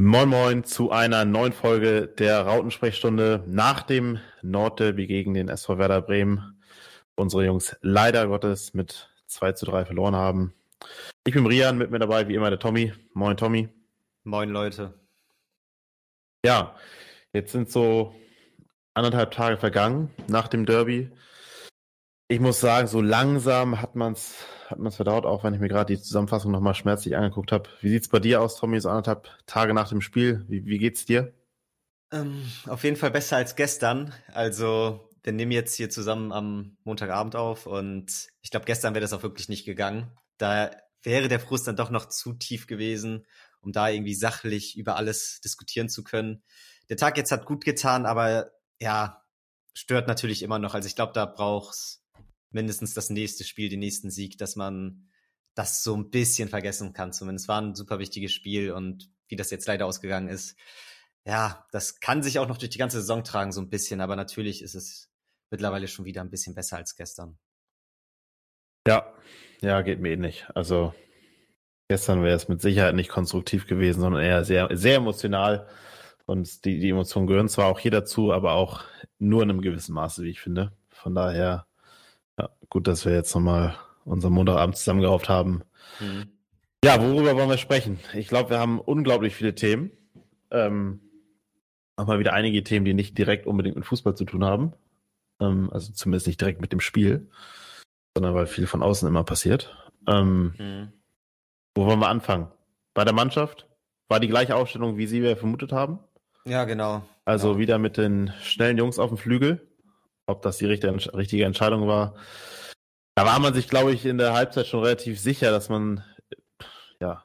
Moin Moin zu einer neuen Folge der Rautensprechstunde nach dem Nordderby gegen den SV Werder Bremen. Unsere Jungs leider Gottes mit 2 zu 3 verloren haben. Ich bin Rian, mit mir dabei wie immer der Tommy. Moin Tommy. Moin Leute. Ja, jetzt sind so anderthalb Tage vergangen nach dem Derby. Ich muss sagen, so langsam hat man es hat man es verdaut, auch wenn ich mir gerade die Zusammenfassung nochmal schmerzlich angeguckt habe. Wie sieht es bei dir aus, Tommy, so anderthalb Tage nach dem Spiel? Wie, wie geht's dir? Ähm, auf jeden Fall besser als gestern. Also, wir nehmen jetzt hier zusammen am Montagabend auf und ich glaube, gestern wäre das auch wirklich nicht gegangen. Da wäre der Frust dann doch noch zu tief gewesen, um da irgendwie sachlich über alles diskutieren zu können. Der Tag jetzt hat gut getan, aber ja, stört natürlich immer noch. Also ich glaube, da braucht's mindestens das nächste Spiel, den nächsten Sieg, dass man das so ein bisschen vergessen kann. Zumindest war ein super wichtiges Spiel und wie das jetzt leider ausgegangen ist, ja, das kann sich auch noch durch die ganze Saison tragen, so ein bisschen, aber natürlich ist es mittlerweile schon wieder ein bisschen besser als gestern. Ja, ja, geht mir ähnlich. Also gestern wäre es mit Sicherheit nicht konstruktiv gewesen, sondern eher sehr, sehr emotional. Und die, die Emotionen gehören zwar auch hier dazu, aber auch nur in einem gewissen Maße, wie ich finde. Von daher ja, gut, dass wir jetzt nochmal unseren Montagabend zusammengerauft haben. Mhm. Ja, worüber wollen wir sprechen? Ich glaube, wir haben unglaublich viele Themen. Ähm, auch mal wieder einige Themen, die nicht direkt unbedingt mit Fußball zu tun haben. Ähm, also zumindest nicht direkt mit dem Spiel, sondern weil viel von außen immer passiert. Ähm, mhm. Wo wollen wir anfangen? Bei der Mannschaft? War die gleiche Aufstellung, wie Sie wir vermutet haben? Ja, genau. Also genau. wieder mit den schnellen Jungs auf dem Flügel ob das die richtige, richtige Entscheidung war. Da war man sich, glaube ich, in der Halbzeit schon relativ sicher, dass man, ja,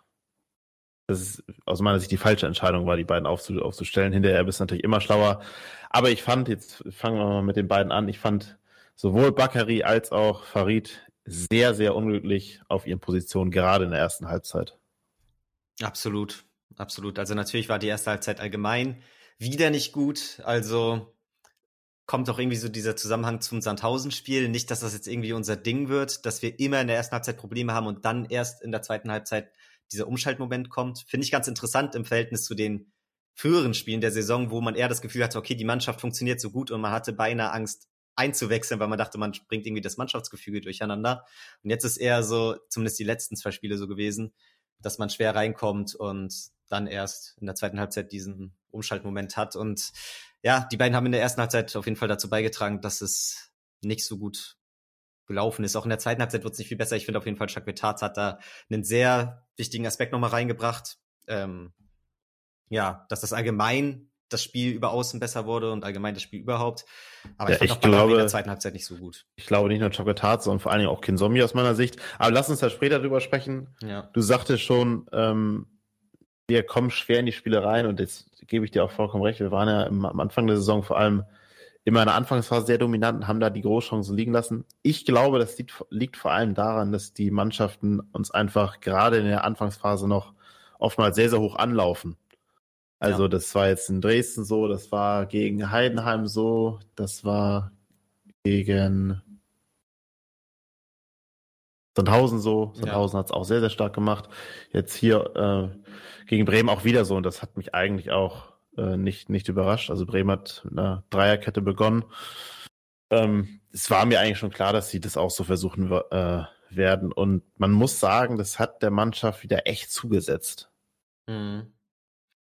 dass es aus meiner Sicht die falsche Entscheidung war, die beiden aufzustellen. Hinterher bist du natürlich immer schlauer. Aber ich fand, jetzt fangen wir mal mit den beiden an, ich fand sowohl Bakary als auch Farid sehr, sehr unglücklich auf ihren Positionen, gerade in der ersten Halbzeit. Absolut, absolut. Also natürlich war die erste Halbzeit allgemein wieder nicht gut. Also kommt auch irgendwie so dieser Zusammenhang zum Sandhausen-Spiel. Nicht, dass das jetzt irgendwie unser Ding wird, dass wir immer in der ersten Halbzeit Probleme haben und dann erst in der zweiten Halbzeit dieser Umschaltmoment kommt. Finde ich ganz interessant im Verhältnis zu den früheren Spielen der Saison, wo man eher das Gefühl hatte, okay, die Mannschaft funktioniert so gut und man hatte beinahe Angst einzuwechseln, weil man dachte, man bringt irgendwie das Mannschaftsgefüge durcheinander. Und jetzt ist eher so, zumindest die letzten zwei Spiele so gewesen, dass man schwer reinkommt und dann erst in der zweiten Halbzeit diesen Umschaltmoment hat. Und ja, die beiden haben in der ersten Halbzeit auf jeden Fall dazu beigetragen, dass es nicht so gut gelaufen ist. Auch in der zweiten Halbzeit wird es nicht viel besser. Ich finde auf jeden Fall, Chuck Betarz hat da einen sehr wichtigen Aspekt nochmal reingebracht. Ähm, ja, dass das allgemein das Spiel über außen besser wurde und allgemein das Spiel überhaupt. Aber ja, ich fand ich auch glaube, in der zweiten Halbzeit nicht so gut. Ich glaube nicht nur Chuck Betarz, sondern vor allen Dingen auch Kin Zombie aus meiner Sicht. Aber lass uns da später drüber sprechen. Ja. Du sagtest schon, ähm, wir kommen schwer in die Spiele rein und jetzt gebe ich dir auch vollkommen recht. Wir waren ja im, am Anfang der Saison vor allem immer in der Anfangsphase sehr dominant und haben da die Großchancen liegen lassen. Ich glaube, das liegt, liegt vor allem daran, dass die Mannschaften uns einfach gerade in der Anfangsphase noch oftmals sehr, sehr hoch anlaufen. Also ja. das war jetzt in Dresden so, das war gegen Heidenheim so, das war gegen Sandhausen so. Sandhausen ja. hat es auch sehr, sehr stark gemacht. Jetzt hier äh, gegen Bremen auch wieder so und das hat mich eigentlich auch äh, nicht, nicht überrascht. Also Bremen hat mit einer Dreierkette begonnen. Ähm, es war mir eigentlich schon klar, dass sie das auch so versuchen äh, werden und man muss sagen, das hat der Mannschaft wieder echt zugesetzt. Mhm.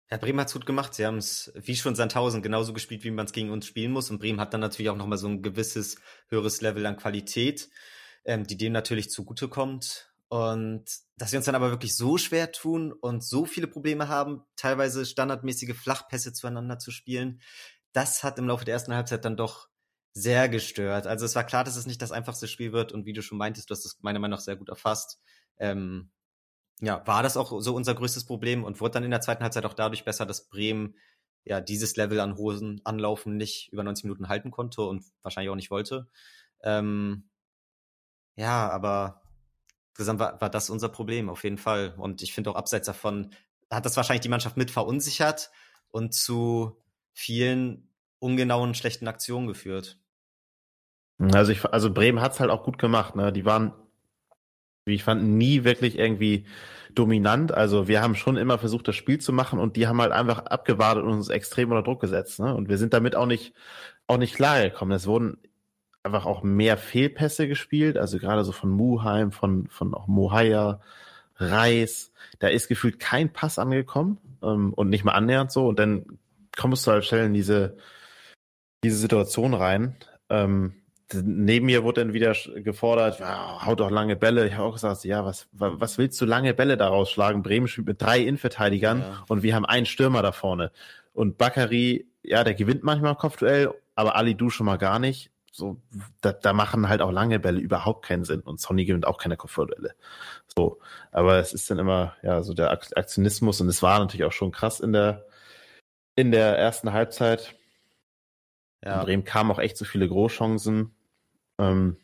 Ja, Bremen hat's gut gemacht. Sie haben es, wie schon Sandhausen, genauso gespielt, wie man es gegen uns spielen muss. Und Bremen hat dann natürlich auch nochmal so ein gewisses höheres Level an Qualität ähm, die dem natürlich zugutekommt. Und dass wir uns dann aber wirklich so schwer tun und so viele Probleme haben, teilweise standardmäßige Flachpässe zueinander zu spielen, das hat im Laufe der ersten Halbzeit dann doch sehr gestört. Also es war klar, dass es nicht das einfachste Spiel wird und wie du schon meintest, du hast das meiner Meinung nach sehr gut erfasst. Ähm, ja, war das auch so unser größtes Problem und wurde dann in der zweiten Halbzeit auch dadurch besser, dass Bremen ja dieses Level an Hosen anlaufen nicht über 90 Minuten halten konnte und wahrscheinlich auch nicht wollte. Ähm, ja, aber insgesamt war, war das unser Problem, auf jeden Fall. Und ich finde auch abseits davon hat das wahrscheinlich die Mannschaft mit verunsichert und zu vielen ungenauen, schlechten Aktionen geführt. Also, ich, also Bremen hat's halt auch gut gemacht. Ne? Die waren wie ich fand, nie wirklich irgendwie dominant. Also wir haben schon immer versucht, das Spiel zu machen und die haben halt einfach abgewartet und uns extrem unter Druck gesetzt. Ne? Und wir sind damit auch nicht, auch nicht klargekommen. Es wurden einfach auch mehr Fehlpässe gespielt, also gerade so von Muheim, von, von auch Mohaya, Reis. Da ist gefühlt kein Pass angekommen ähm, und nicht mal annähernd so. Und dann kommst du halt schnell in diese, diese Situation rein. Ähm, neben mir wurde dann wieder gefordert, ja, haut doch lange Bälle. Ich habe auch gesagt, ja, was, was willst du lange Bälle daraus schlagen? Bremen spielt mit drei Innenverteidigern ja. und wir haben einen Stürmer da vorne. Und Bakary, ja, der gewinnt manchmal Kopfduell, aber Ali Du schon mal gar nicht. So, da, da machen halt auch lange Bälle überhaupt keinen Sinn und Sonny gewinnt auch keine Kopfduelle. So, aber es ist dann immer, ja, so der Aktionismus und es war natürlich auch schon krass in der, in der ersten Halbzeit. Ja. In Bremen kamen auch echt so viele Großchancen ähm,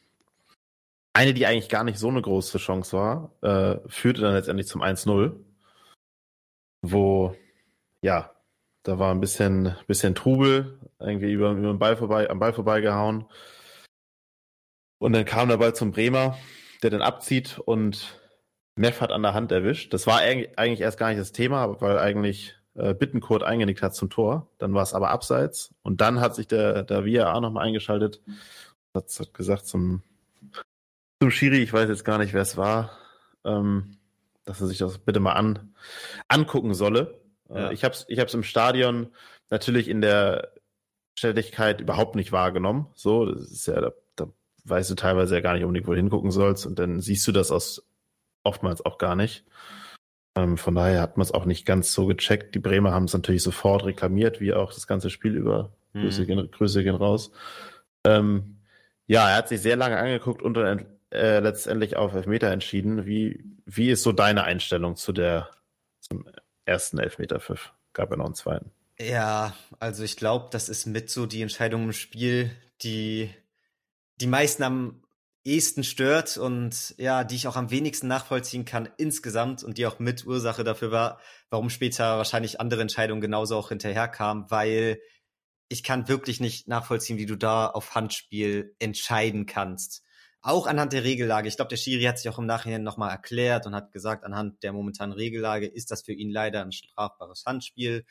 eine, die eigentlich gar nicht so eine große Chance war, äh, führte dann letztendlich zum 1-0, wo, ja, da war ein bisschen, bisschen Trubel, irgendwie über, über den Ball vorbei, am Ball vorbeigehauen. Und dann kam der Ball zum Bremer, der dann abzieht und Neff hat an der Hand erwischt. Das war eigentlich erst gar nicht das Thema, weil eigentlich äh, Bittenkurt eingenickt hat zum Tor. Dann war es aber abseits. Und dann hat sich der, der VAR nochmal eingeschaltet hat, hat gesagt zum, zum Schiri, ich weiß jetzt gar nicht, wer es war, ähm, dass er sich das bitte mal an, angucken solle. Äh, ja. ich habe es ich hab's im Stadion natürlich in der Stelligkeit überhaupt nicht wahrgenommen. So, das ist ja, da, da weißt du teilweise ja gar nicht unbedingt, wo du hingucken sollst und dann siehst du das aus oftmals auch gar nicht. Ähm, von daher hat man es auch nicht ganz so gecheckt. Die Bremer haben es natürlich sofort reklamiert, wie auch das ganze Spiel über. Mhm. Grüße, gehen, Grüße gehen raus. Ähm, ja, er hat sich sehr lange angeguckt und dann äh, letztendlich auf Elfmeter entschieden. Wie, wie ist so deine Einstellung zu der zum ersten Elfmeterpfiff? Gab ja noch einen zweiten. Ja, also ich glaube, das ist mit so die Entscheidung im Spiel, die die meisten am ehesten stört und ja, die ich auch am wenigsten nachvollziehen kann insgesamt und die auch mit Ursache dafür war, warum später wahrscheinlich andere Entscheidungen genauso auch hinterherkamen, weil ich kann wirklich nicht nachvollziehen, wie du da auf Handspiel entscheiden kannst. Auch anhand der Regellage. Ich glaube, der Schiri hat sich auch im Nachhinein nochmal erklärt und hat gesagt, anhand der momentanen Regellage ist das für ihn leider ein strafbares Handspiel.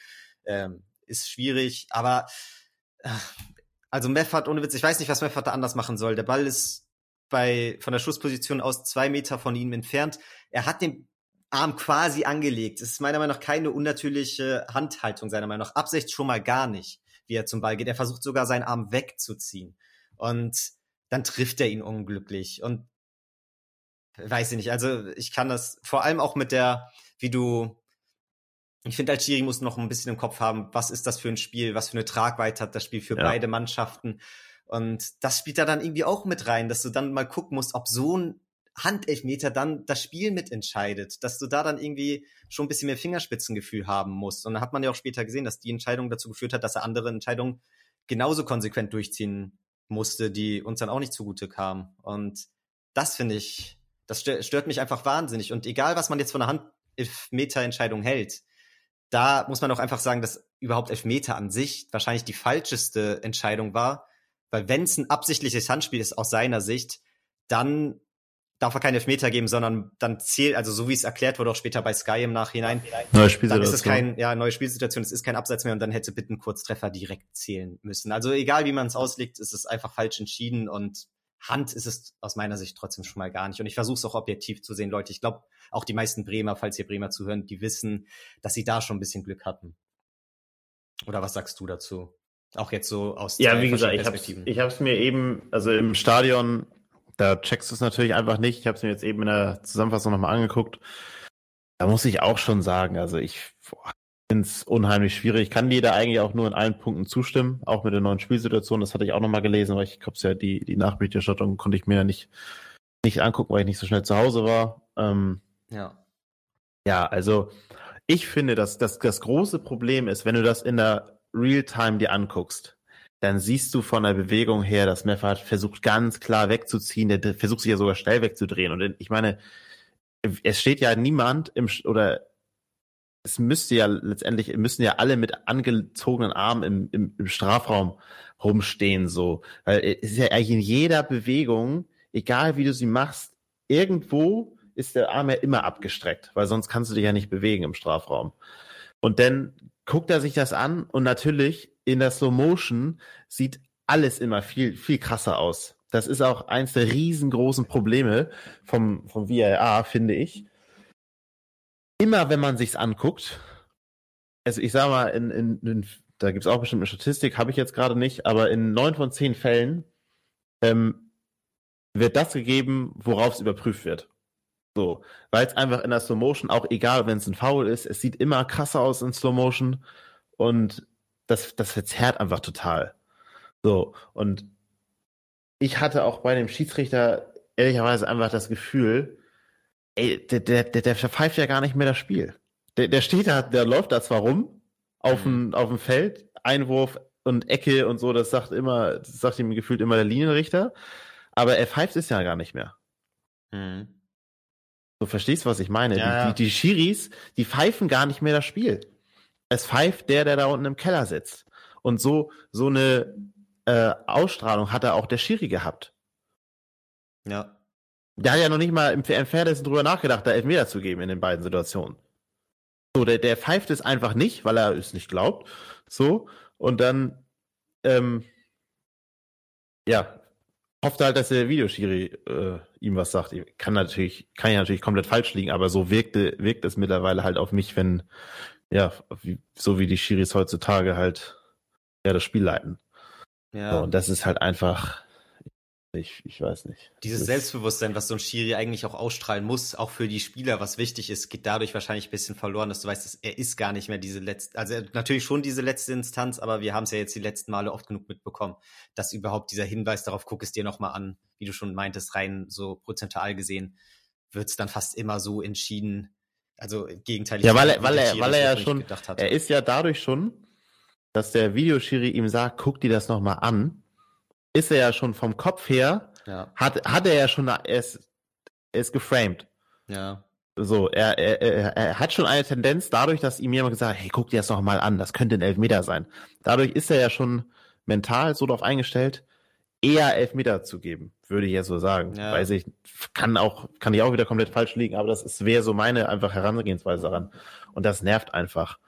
Ähm, ist schwierig, aber äh, also Meffert, ohne Witz, ich weiß nicht, was Meffert da anders machen soll. Der Ball ist bei von der Schussposition aus zwei Meter von ihm entfernt. Er hat den Arm quasi angelegt. Es ist meiner Meinung nach keine unnatürliche Handhaltung, seiner Meinung nach. Absicht schon mal gar nicht wie er zum Ball geht. Er versucht sogar seinen Arm wegzuziehen. Und dann trifft er ihn unglücklich. Und weiß ich nicht, also ich kann das vor allem auch mit der, wie du, ich finde, als Schiri muss noch ein bisschen im Kopf haben, was ist das für ein Spiel, was für eine Tragweite hat das Spiel für ja. beide Mannschaften. Und das spielt da dann irgendwie auch mit rein, dass du dann mal gucken musst, ob so ein Handelfmeter dann das Spiel mitentscheidet, dass du da dann irgendwie schon ein bisschen mehr Fingerspitzengefühl haben musst. Und da hat man ja auch später gesehen, dass die Entscheidung dazu geführt hat, dass er andere Entscheidungen genauso konsequent durchziehen musste, die uns dann auch nicht zugute kamen. Und das finde ich, das stört mich einfach wahnsinnig. Und egal, was man jetzt von einer Handelfmeter-Entscheidung hält, da muss man auch einfach sagen, dass überhaupt Elfmeter an sich wahrscheinlich die falscheste Entscheidung war, weil wenn es ein absichtliches Handspiel ist aus seiner Sicht, dann darf er keine Elfmeter geben, sondern dann zählt, also so wie es erklärt wurde auch später bei Sky im Nachhinein, neue dann ist es kein, ja, neue Spielsituation, es ist kein Abseits mehr und dann hätte bitte ein Kurztreffer direkt zählen müssen. Also egal wie man es auslegt, ist es einfach falsch entschieden und Hand ist es aus meiner Sicht trotzdem schon mal gar nicht. Und ich versuche es auch objektiv zu sehen, Leute. Ich glaube, auch die meisten Bremer, falls ihr Bremer zuhören, die wissen, dass sie da schon ein bisschen Glück hatten. Oder was sagst du dazu? Auch jetzt so aus Ja, wie gesagt, ich habe ich hab's mir eben, also im Stadion da checkst du es natürlich einfach nicht. Ich habe es mir jetzt eben in der Zusammenfassung nochmal angeguckt. Da muss ich auch schon sagen, also ich finde es unheimlich schwierig. Ich kann dir da eigentlich auch nur in allen Punkten zustimmen, auch mit der neuen Spielsituation. Das hatte ich auch nochmal gelesen, weil ich glaube, ja die, die Nachberichterstattung konnte ich mir ja nicht, nicht angucken, weil ich nicht so schnell zu Hause war. Ähm, ja. Ja, also ich finde, dass, dass das große Problem ist, wenn du das in der Realtime dir anguckst, dann siehst du von der Bewegung her, dass Meffert versucht ganz klar wegzuziehen, der versucht sich ja sogar schnell wegzudrehen. Und ich meine, es steht ja niemand im, oder es müsste ja letztendlich, müssen ja alle mit angezogenen Armen im, im, im Strafraum rumstehen, so. Weil es ist ja eigentlich in jeder Bewegung, egal wie du sie machst, irgendwo ist der Arm ja immer abgestreckt, weil sonst kannst du dich ja nicht bewegen im Strafraum. Und dann guckt er sich das an und natürlich in der Slow Motion sieht alles immer viel, viel krasser aus. Das ist auch eins der riesengroßen Probleme vom, vom VAR, finde ich. Immer wenn man sich's anguckt, also ich sag mal, in, in, in da gibt's auch bestimmt eine Statistik, habe ich jetzt gerade nicht, aber in neun von zehn Fällen ähm, wird das gegeben, worauf es überprüft wird. So, weil es einfach in der Slow Motion, auch egal, wenn es ein Foul ist, es sieht immer krasser aus in Slow Motion und das, das verzerrt einfach total. So, und ich hatte auch bei dem Schiedsrichter ehrlicherweise einfach das Gefühl, ey, der, der, der, der verpfeift ja gar nicht mehr das Spiel. Der, der steht da, der läuft da zwar rum auf dem, auf dem Feld, Einwurf und Ecke und so, das sagt immer, das sagt ihm gefühlt immer der Linienrichter, aber er pfeift es ja gar nicht mehr. Mhm. Du verstehst, was ich meine. Ja, die, die, die Schiris, die pfeifen gar nicht mehr das Spiel. Es pfeift der, der da unten im Keller sitzt. Und so, so eine äh, Ausstrahlung hat er auch der Schiri gehabt. Ja. Der hat ja noch nicht mal im Fairness drüber nachgedacht, da Elfmeter zu geben in den beiden Situationen. So, der, der pfeift es einfach nicht, weil er es nicht glaubt. So, und dann, ähm, ja, hofft halt, dass der Videoschiri äh, ihm was sagt. Kann natürlich, kann ja natürlich komplett falsch liegen, aber so wirkte, wirkt es mittlerweile halt auf mich, wenn, ja, wie, so wie die Schiris heutzutage halt ja das Spiel leiten. Ja. So, und das ist halt einfach, ich, ich weiß nicht. Dieses das Selbstbewusstsein, was so ein Schiri eigentlich auch ausstrahlen muss, auch für die Spieler, was wichtig ist, geht dadurch wahrscheinlich ein bisschen verloren, dass du weißt, dass er ist gar nicht mehr diese letzte, also natürlich schon diese letzte Instanz, aber wir haben es ja jetzt die letzten Male oft genug mitbekommen, dass überhaupt dieser Hinweis darauf, guck es dir nochmal an, wie du schon meintest, rein so prozentual gesehen, wird es dann fast immer so entschieden, also gegenteilig. Ja, weil er, weil er, weil er ja schon, er ist ja dadurch schon, dass der Videoschiri ihm sagt, guck dir das nochmal an, ist er ja schon vom Kopf her, ja. hat, hat er ja schon, er ist, er ist geframed. Ja. So, er, er, er, er hat schon eine Tendenz dadurch, dass ihm jemand gesagt hat, hey, guck dir das noch mal an, das könnte ein Elfmeter sein. Dadurch ist er ja schon mental so darauf eingestellt, eher Elfmeter zu geben, würde ich jetzt so sagen. Ja. Weiß ich, kann auch, kann ich auch wieder komplett falsch liegen, aber das wäre so meine einfach Herangehensweise daran. Und das nervt einfach.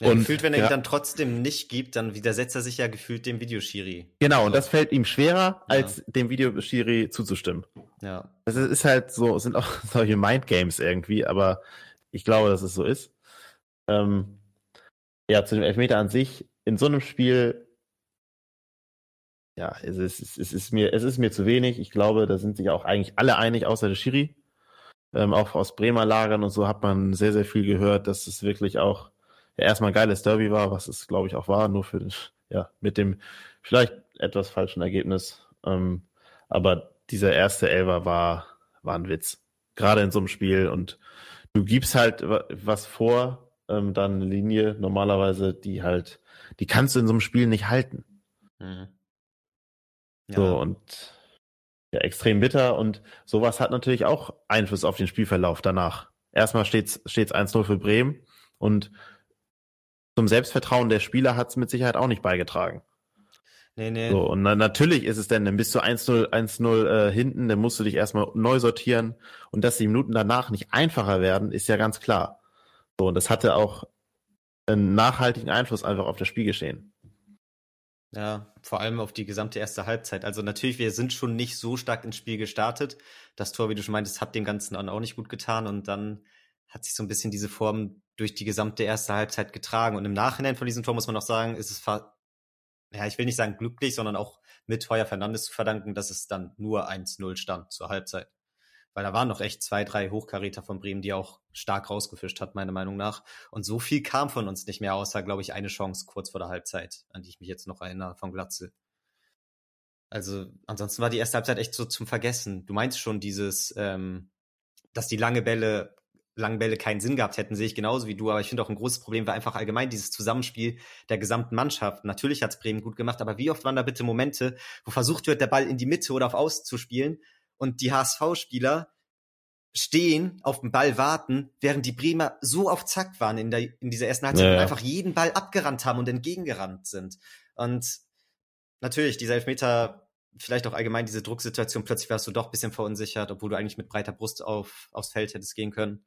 Ja, und gefühlt, wenn er ja. ihn dann trotzdem nicht gibt, dann widersetzt er sich ja gefühlt dem Videoschiri. Genau, und das fällt ihm schwerer, als ja. dem Videoschiri zuzustimmen. Ja. Das ist halt so, sind auch solche Mindgames irgendwie, aber ich glaube, dass es so ist. Ähm, ja, zu dem Elfmeter an sich, in so einem Spiel, ja, es ist, es ist, mir, es ist mir zu wenig. Ich glaube, da sind sich auch eigentlich alle einig, außer der Schiri. Ähm, auch aus Bremer Lagern und so hat man sehr, sehr viel gehört, dass es wirklich auch ja, erstmal ein geiles Derby war, was es, glaube ich, auch war, nur für, ja, mit dem vielleicht etwas falschen Ergebnis. Ähm, aber dieser erste Elver war, war ein Witz. Gerade in so einem Spiel und du gibst halt was vor, ähm, dann eine Linie normalerweise, die halt, die kannst du in so einem Spiel nicht halten. Mhm. Ja. So und ja, extrem bitter und sowas hat natürlich auch Einfluss auf den Spielverlauf danach. Erstmal steht's, steht's 1-0 für Bremen und zum Selbstvertrauen der Spieler hat es mit Sicherheit auch nicht beigetragen. Nee, nee. So, und na, natürlich ist es denn, dann bist du 1-0, 1-0 äh, hinten, dann musst du dich erstmal neu sortieren und dass die Minuten danach nicht einfacher werden, ist ja ganz klar. So, und das hatte auch einen nachhaltigen Einfluss einfach auf das Spielgeschehen. Ja, vor allem auf die gesamte erste Halbzeit. Also natürlich, wir sind schon nicht so stark ins Spiel gestartet. Das Tor, wie du schon meintest, hat dem Ganzen auch nicht gut getan und dann hat sich so ein bisschen diese Form durch die gesamte erste Halbzeit getragen. Und im Nachhinein von diesem Tor muss man auch sagen, ist es, ja, ich will nicht sagen glücklich, sondern auch mit Heuer Fernandes zu verdanken, dass es dann nur 1-0 stand zur Halbzeit. Weil da waren noch echt zwei, drei Hochkaräter von Bremen, die auch stark rausgefischt hat, meiner Meinung nach. Und so viel kam von uns nicht mehr, außer, glaube ich, eine Chance kurz vor der Halbzeit, an die ich mich jetzt noch erinnere, von Glatze. Also, ansonsten war die erste Halbzeit echt so zum Vergessen. Du meinst schon dieses, ähm, dass die lange Bälle langen Bälle keinen Sinn gehabt hätten, sehe ich genauso wie du. Aber ich finde auch ein großes Problem war einfach allgemein dieses Zusammenspiel der gesamten Mannschaft. Natürlich hat es Bremen gut gemacht, aber wie oft waren da bitte Momente, wo versucht wird, der Ball in die Mitte oder auf Außen zu spielen und die HSV-Spieler stehen, auf den Ball warten, während die Bremer so auf Zack waren in, der, in dieser ersten Halbzeit ja, ja. und einfach jeden Ball abgerannt haben und entgegengerannt sind. Und natürlich, dieser Elfmeter vielleicht auch allgemein diese Drucksituation. Plötzlich warst du doch ein bisschen verunsichert, obwohl du eigentlich mit breiter Brust auf, aufs Feld hättest gehen können.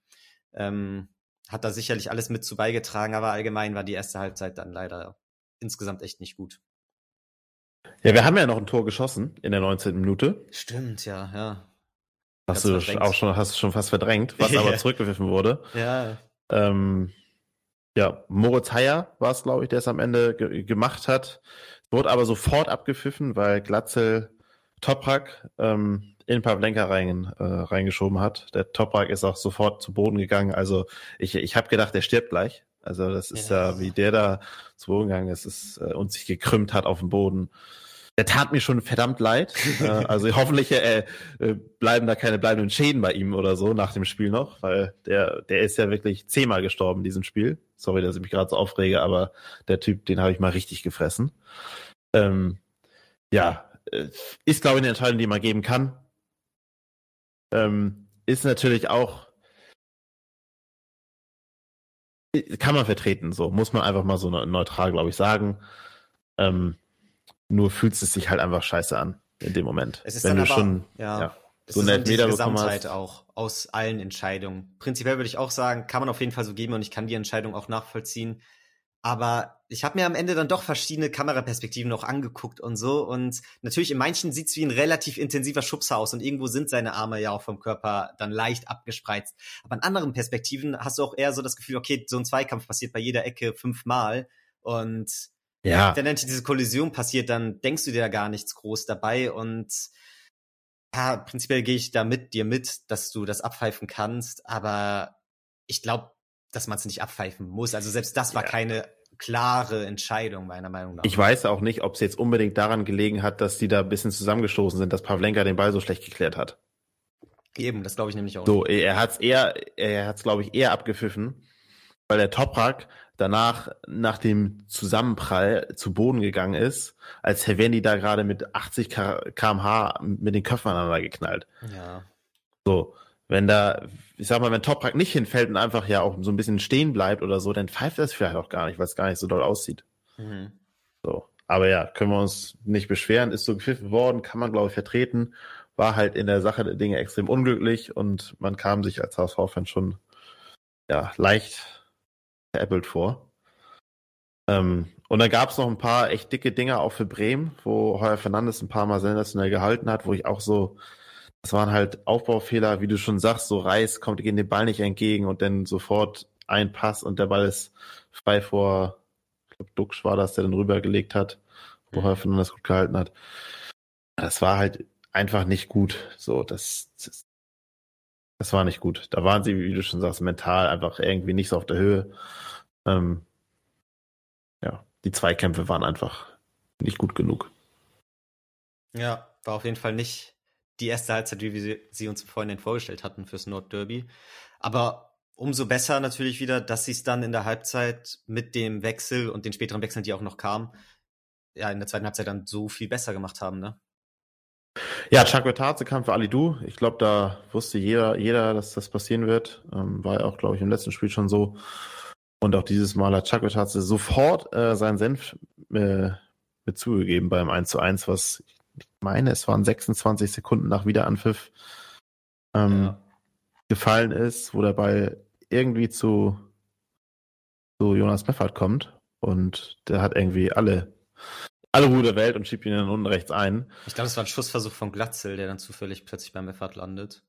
Ähm, hat da sicherlich alles mit zu beigetragen, aber allgemein war die erste Halbzeit dann leider insgesamt echt nicht gut. Ja, wir haben ja noch ein Tor geschossen in der 19. Minute. Stimmt, ja, ja. Hast du verdrängt. auch schon, hast du schon fast verdrängt, was aber zurückgepfiffen wurde. Ja. Ähm, ja, Moritz Heyer war es, glaube ich, der es am Ende ge gemacht hat. Wurde aber sofort abgepfiffen, weil Glatzel Toprak ähm, in Pavlenka rein, äh, reingeschoben hat. Der Toprak ist auch sofort zu Boden gegangen. Also ich, ich habe gedacht, der stirbt gleich. Also das ist ja, ja wie der da zu Boden gegangen ist, ist äh, und sich gekrümmt hat auf dem Boden. Der tat mir schon verdammt leid. äh, also hoffentlich äh, äh, bleiben da keine bleibenden Schäden bei ihm oder so nach dem Spiel noch, weil der, der ist ja wirklich zehnmal gestorben in diesem Spiel. Sorry, dass ich mich gerade so aufrege, aber der Typ, den habe ich mal richtig gefressen. Ähm, ja, äh, ist glaube ich eine Entscheidung, die man geben kann. Ähm, ist natürlich auch kann man vertreten, so muss man einfach mal so neutral, glaube ich, sagen. Ähm, nur fühlt es sich halt einfach scheiße an in dem Moment. Es ist Wenn dann du aber, schon ja, ja, so eine Elfmeter Gesamtheit auch aus allen Entscheidungen. Prinzipiell würde ich auch sagen, kann man auf jeden Fall so geben und ich kann die Entscheidung auch nachvollziehen. Aber ich habe mir am Ende dann doch verschiedene Kameraperspektiven noch angeguckt und so. Und natürlich in manchen sieht's wie ein relativ intensiver Schubser aus und irgendwo sind seine Arme ja auch vom Körper dann leicht abgespreizt. Aber in anderen Perspektiven hast du auch eher so das Gefühl, okay, so ein Zweikampf passiert bei jeder Ecke fünfmal. Und ja. wenn dann diese Kollision passiert, dann denkst du dir da gar nichts groß dabei. Und ja, prinzipiell gehe ich da mit dir mit, dass du das abpfeifen kannst. Aber ich glaube, dass man es nicht abpfeifen muss. Also selbst das war ja. keine klare Entscheidung, meiner Meinung nach. Ich weiß auch nicht, ob es jetzt unbedingt daran gelegen hat, dass die da ein bisschen zusammengestoßen sind, dass Pavlenka den Ball so schlecht geklärt hat. Eben, das glaube ich nämlich auch. So, nicht. er hat's eher, er hat's glaube ich eher abgepfiffen, weil der Toprak danach nach dem Zusammenprall zu Boden gegangen ist, als wären die da gerade mit 80 kmh mit den Köpfen aneinander geknallt. Ja. So, wenn da, ich sag mal, wenn Toprak nicht hinfällt und einfach ja auch so ein bisschen stehen bleibt oder so, dann pfeift das vielleicht auch gar nicht, weil es gar nicht so doll aussieht. Mhm. So. Aber ja, können wir uns nicht beschweren, ist so gepfiffen worden, kann man, glaube ich, vertreten, war halt in der Sache der Dinge extrem unglücklich und man kam sich als HSV-Fan schon ja, leicht veräppelt vor. Ähm, und dann gab es noch ein paar echt dicke Dinger auch für Bremen, wo Heuer Fernandes ein paar Mal sensationell gehalten hat, wo ich auch so das waren halt Aufbaufehler, wie du schon sagst, so Reis kommt gegen den Ball nicht entgegen und dann sofort ein Pass und der Ball ist frei vor, ich glaube, Duxch war das, der dann rübergelegt hat, wo mhm. Fernandes gut gehalten hat. Das war halt einfach nicht gut. So, das, das, das war nicht gut. Da waren sie, wie du schon sagst, mental einfach irgendwie nicht so auf der Höhe. Ähm, ja, die Zweikämpfe waren einfach nicht gut genug. Ja, war auf jeden Fall nicht die erste Halbzeit, wie wir sie uns vorhin vorgestellt hatten fürs Nordderby. Aber umso besser natürlich wieder, dass sie es dann in der Halbzeit mit dem Wechsel und den späteren Wechseln, die auch noch kamen, ja, in der zweiten Halbzeit dann so viel besser gemacht haben, ne? Ja, Chakvetadze kam für Alidu. Ich glaube, da wusste jeder, jeder, dass das passieren wird. Ähm, war ja auch, glaube ich, im letzten Spiel schon so. Und auch dieses Mal hat Chakvetadze sofort äh, seinen Senf äh, mit zugegeben beim 1 zu 1, was ich meine, es waren 26 Sekunden nach Wiederanpfiff ähm, ja. gefallen ist, wo der Ball irgendwie zu, zu Jonas Meffert kommt und der hat irgendwie alle alle Ruhe der Welt und schiebt ihn dann unten rechts ein. Ich glaube, es war ein Schussversuch von Glatzel, der dann zufällig plötzlich beim Meffert landet.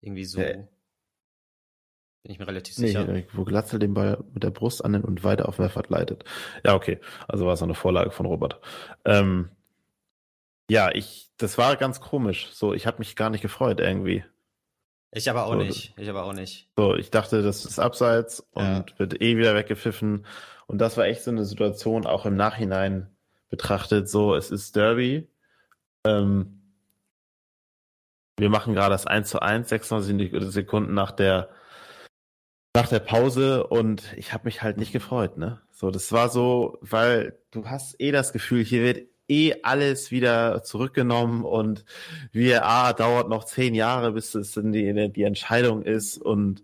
Irgendwie so. Ja. Bin ich mir relativ sicher. Nee, wo Glatzel den Ball mit der Brust annimmt und weiter auf Meffert leitet. Ja, okay. Also war es eine Vorlage von Robert. Ähm, ja, ich, das war ganz komisch. So, ich habe mich gar nicht gefreut irgendwie. Ich aber auch so, nicht. Ich aber auch nicht. So, ich dachte, das ist abseits und ja. wird eh wieder weggepfiffen. Und das war echt so eine Situation, auch im Nachhinein betrachtet. So, es ist Derby. Ähm, wir machen gerade das 1 zu 1, 26 Sekunden nach der nach der Pause und ich habe mich halt nicht gefreut, ne? So, das war so, weil du hast eh das Gefühl, hier wird eh alles wieder zurückgenommen und VAR dauert noch zehn Jahre, bis es in die, die Entscheidung ist und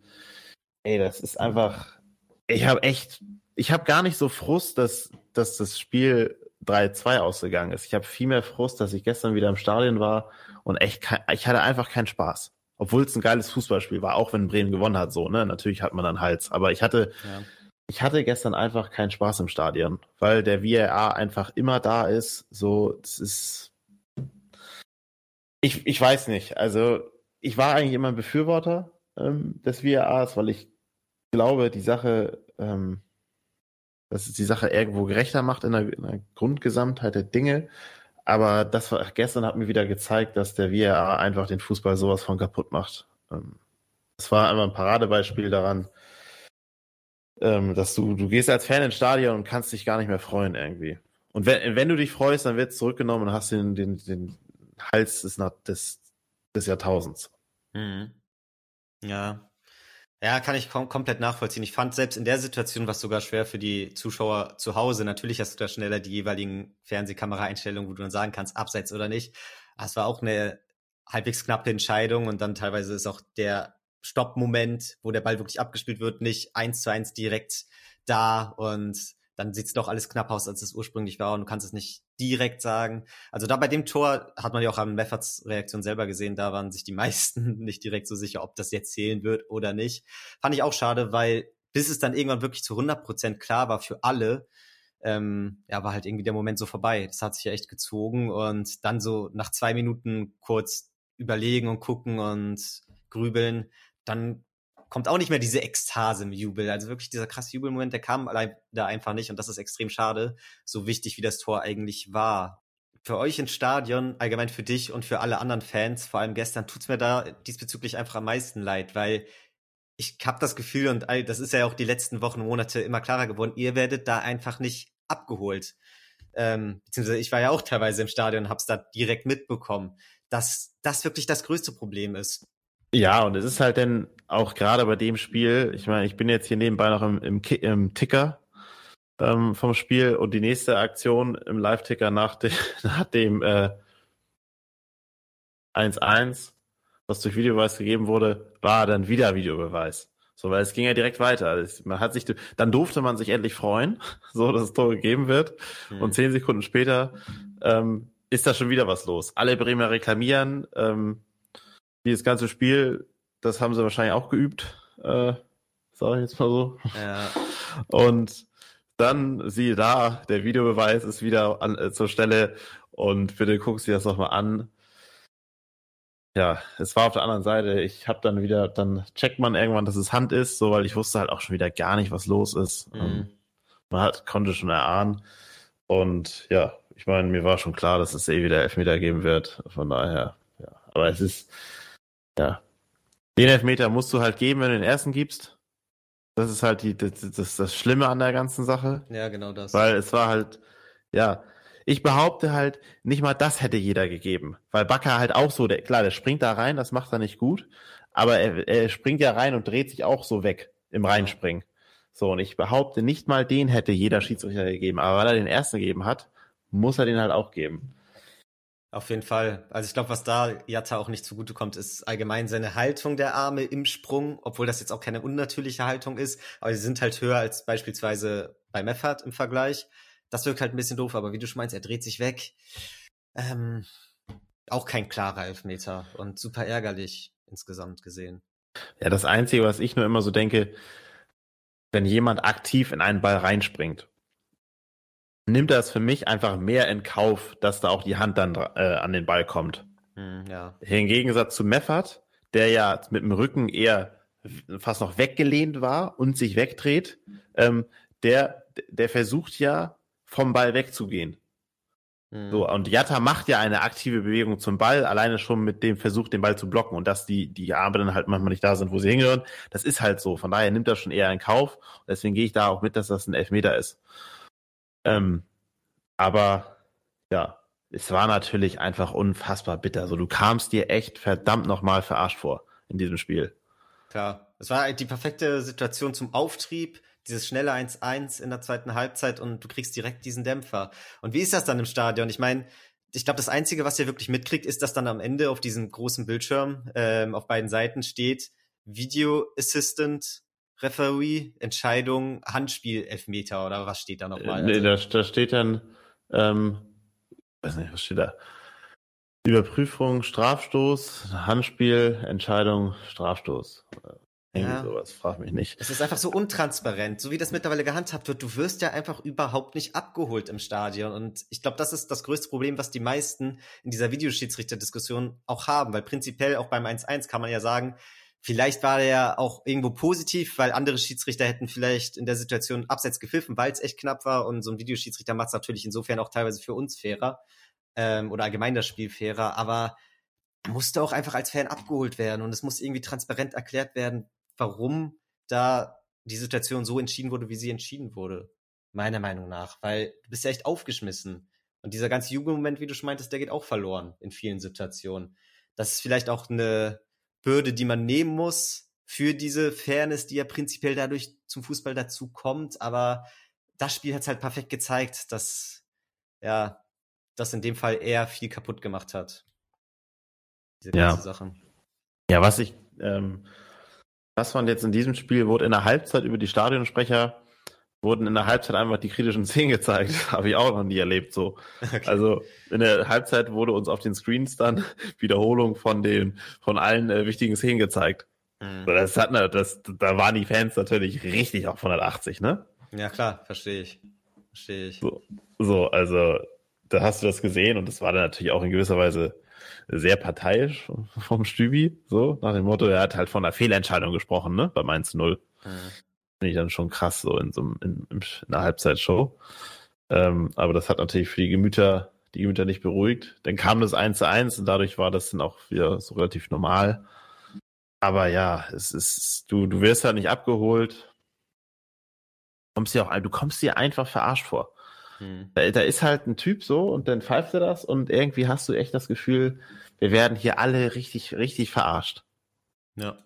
ey, das ist einfach, ich habe echt, ich habe gar nicht so Frust, dass, dass das Spiel 3-2 ausgegangen ist. Ich habe viel mehr Frust, dass ich gestern wieder im Stadion war und echt, kein, ich hatte einfach keinen Spaß. Obwohl es ein geiles Fußballspiel war, auch wenn Bremen gewonnen hat, so, ne? Natürlich hat man dann Hals. Aber ich hatte, ja. Ich hatte gestern einfach keinen Spaß im Stadion, weil der VAR einfach immer da ist. So, das ist, ich, ich weiß nicht. Also, ich war eigentlich immer ein Befürworter ähm, des VARs, weil ich glaube, die Sache, ähm, dass es die Sache irgendwo gerechter macht in der, in der Grundgesamtheit der Dinge. Aber das war, gestern hat mir wieder gezeigt, dass der VAR einfach den Fußball sowas von kaputt macht. Ähm, das war einmal ein Paradebeispiel daran, ähm, dass du, du gehst als Fan ins Stadion und kannst dich gar nicht mehr freuen irgendwie. Und wenn, wenn du dich freust, dann wird es zurückgenommen und hast den, den, den Hals des, des, des Jahrtausends. Mhm. Ja, ja, kann ich kom komplett nachvollziehen. Ich fand selbst in der Situation was sogar schwer für die Zuschauer zu Hause. Natürlich hast du da schneller die jeweiligen Fernsehkameraeinstellungen, wo du dann sagen kannst, abseits oder nicht. Es war auch eine halbwegs knappe Entscheidung und dann teilweise ist auch der Stoppmoment, wo der Ball wirklich abgespielt wird, nicht eins zu eins direkt da und dann sieht es doch alles knapp aus, als es ursprünglich war und du kannst es nicht direkt sagen. Also da bei dem Tor hat man ja auch an Mefferts Reaktion selber gesehen, da waren sich die meisten nicht direkt so sicher, ob das jetzt zählen wird oder nicht. Fand ich auch schade, weil bis es dann irgendwann wirklich zu 100 Prozent klar war für alle, ähm, ja, war halt irgendwie der Moment so vorbei. Das hat sich ja echt gezogen und dann so nach zwei Minuten kurz überlegen und gucken und grübeln, dann kommt auch nicht mehr diese Ekstase im Jubel. Also wirklich dieser krasse Jubelmoment, der kam allein da einfach nicht und das ist extrem schade, so wichtig wie das Tor eigentlich war. Für euch ins Stadion, allgemein für dich und für alle anderen Fans, vor allem gestern, tut's mir da diesbezüglich einfach am meisten leid, weil ich habe das Gefühl, und das ist ja auch die letzten Wochen, Monate immer klarer geworden, ihr werdet da einfach nicht abgeholt. Ähm, beziehungsweise ich war ja auch teilweise im Stadion und hab's da direkt mitbekommen, dass das wirklich das größte Problem ist. Ja, und es ist halt dann auch gerade bei dem Spiel, ich meine, ich bin jetzt hier nebenbei noch im, im, im Ticker ähm, vom Spiel und die nächste Aktion im Live-Ticker nach, de, nach dem äh, 1-1, was durch Videobeweis gegeben wurde, war dann wieder Videobeweis. So, weil es ging ja direkt weiter. Man hat sich, dann durfte man sich endlich freuen, so dass das Tor gegeben wird. Mhm. Und zehn Sekunden später ähm, ist da schon wieder was los. Alle Bremer reklamieren. Ähm, wie das ganze Spiel, das haben sie wahrscheinlich auch geübt, äh, sage ich jetzt mal so. Ja. Und dann siehe da, der Videobeweis ist wieder an, äh, zur Stelle und bitte guck sie das nochmal an. Ja, es war auf der anderen Seite. Ich habe dann wieder, dann checkt man irgendwann, dass es Hand ist, so weil ich wusste halt auch schon wieder gar nicht, was los ist. Mhm. Ähm, man hat, konnte schon erahnen. Und ja, ich meine, mir war schon klar, dass es eh wieder Elfmeter geben wird. Von daher, ja. Aber es ist, ja. Den Elfmeter musst du halt geben, wenn du den ersten gibst. Das ist halt die, das, das, das Schlimme an der ganzen Sache. Ja, genau das. Weil es war halt, ja, ich behaupte halt, nicht mal das hätte jeder gegeben. Weil Bakker halt auch so, der, klar, der springt da rein, das macht er nicht gut, aber er, er springt ja rein und dreht sich auch so weg im Reinspringen. So, und ich behaupte, nicht mal den hätte jeder Schiedsrichter gegeben. Aber weil er den ersten gegeben hat, muss er den halt auch geben. Auf jeden Fall. Also ich glaube, was da Jatta auch nicht zugutekommt, ist allgemein seine Haltung der Arme im Sprung, obwohl das jetzt auch keine unnatürliche Haltung ist, aber sie sind halt höher als beispielsweise bei Meffert im Vergleich. Das wirkt halt ein bisschen doof, aber wie du schon meinst, er dreht sich weg. Ähm, auch kein klarer Elfmeter und super ärgerlich insgesamt gesehen. Ja, das Einzige, was ich nur immer so denke, wenn jemand aktiv in einen Ball reinspringt nimmt das für mich einfach mehr in Kauf, dass da auch die Hand dann äh, an den Ball kommt. Hm, ja. Im Gegensatz zu Meffert, der ja mit dem Rücken eher fast noch weggelehnt war und sich wegdreht, ähm, der, der versucht ja vom Ball wegzugehen. Hm. So, und Jatta macht ja eine aktive Bewegung zum Ball, alleine schon mit dem Versuch, den Ball zu blocken und dass die, die Arme dann halt manchmal nicht da sind, wo sie hingehören. Das ist halt so. Von daher nimmt er schon eher in Kauf. Deswegen gehe ich da auch mit, dass das ein Elfmeter ist. Ähm, aber ja, es war natürlich einfach unfassbar bitter. So, du kamst dir echt verdammt nochmal verarscht vor in diesem Spiel. Klar, es war die perfekte Situation zum Auftrieb, dieses schnelle 1-1 in der zweiten Halbzeit und du kriegst direkt diesen Dämpfer. Und wie ist das dann im Stadion? Ich meine, ich glaube, das Einzige, was ihr wirklich mitkriegt, ist, dass dann am Ende auf diesem großen Bildschirm ähm, auf beiden Seiten steht Video Assistant Referee, Entscheidung, Handspiel, Elfmeter oder was steht da nochmal? Nee, also, da, da steht dann Ähm, weiß nicht, was steht da? Überprüfung, Strafstoß, Handspiel, Entscheidung, Strafstoß. Irgendwie ja. sowas, frag mich nicht. Es ist einfach so untransparent, so wie das mittlerweile gehandhabt wird. Du wirst ja einfach überhaupt nicht abgeholt im Stadion. Und ich glaube, das ist das größte Problem, was die meisten in dieser Videoschiedsrichterdiskussion auch haben. Weil prinzipiell auch beim 1-1 kann man ja sagen, vielleicht war der auch irgendwo positiv, weil andere Schiedsrichter hätten vielleicht in der Situation abseits gepfiffen, weil es echt knapp war. Und so ein Videoschiedsrichter macht es natürlich insofern auch teilweise für uns fairer ähm, oder allgemein das Spiel fairer. Aber musste auch einfach als Fan abgeholt werden und es muss irgendwie transparent erklärt werden, warum da die Situation so entschieden wurde, wie sie entschieden wurde. Meiner Meinung nach. Weil du bist ja echt aufgeschmissen. Und dieser ganze Jugendmoment, wie du schon meintest, der geht auch verloren in vielen Situationen. Das ist vielleicht auch eine Bürde, die man nehmen muss für diese Fairness, die ja prinzipiell dadurch zum Fußball dazu kommt. Aber das Spiel hat es halt perfekt gezeigt, dass ja, das in dem Fall eher viel kaputt gemacht hat. Diese ganze ja. Sache. Ja, was ich ähm, das fand jetzt in diesem Spiel, wurde in der Halbzeit über die Stadionsprecher, wurden in der Halbzeit einfach die kritischen Szenen gezeigt. Habe ich auch noch nie erlebt so. Okay. Also in der Halbzeit wurde uns auf den Screens dann Wiederholung von den, von allen äh, wichtigen Szenen gezeigt. Mhm. Das hat, das, da waren die Fans natürlich richtig auf 180, ne? Ja, klar, verstehe ich. Verstehe ich. So, so, also da hast du das gesehen und das war dann natürlich auch in gewisser Weise sehr parteiisch vom Stübi, so nach dem Motto, er hat halt von einer Fehlentscheidung gesprochen, ne, beim 1-0. Mhm. Finde ich dann schon krass, so in so in, in einer Halbzeitshow. Ähm, aber das hat natürlich für die Gemüter, die Gemüter nicht beruhigt. Dann kam das 1 1 und dadurch war das dann auch wieder so relativ normal. Aber ja, es ist, du, du wirst halt nicht abgeholt. Kommst dir auch, du kommst dir einfach verarscht vor. Hm. Da, da, ist halt ein Typ so und dann pfeift er das und irgendwie hast du echt das Gefühl, wir werden hier alle richtig, richtig verarscht. Ja.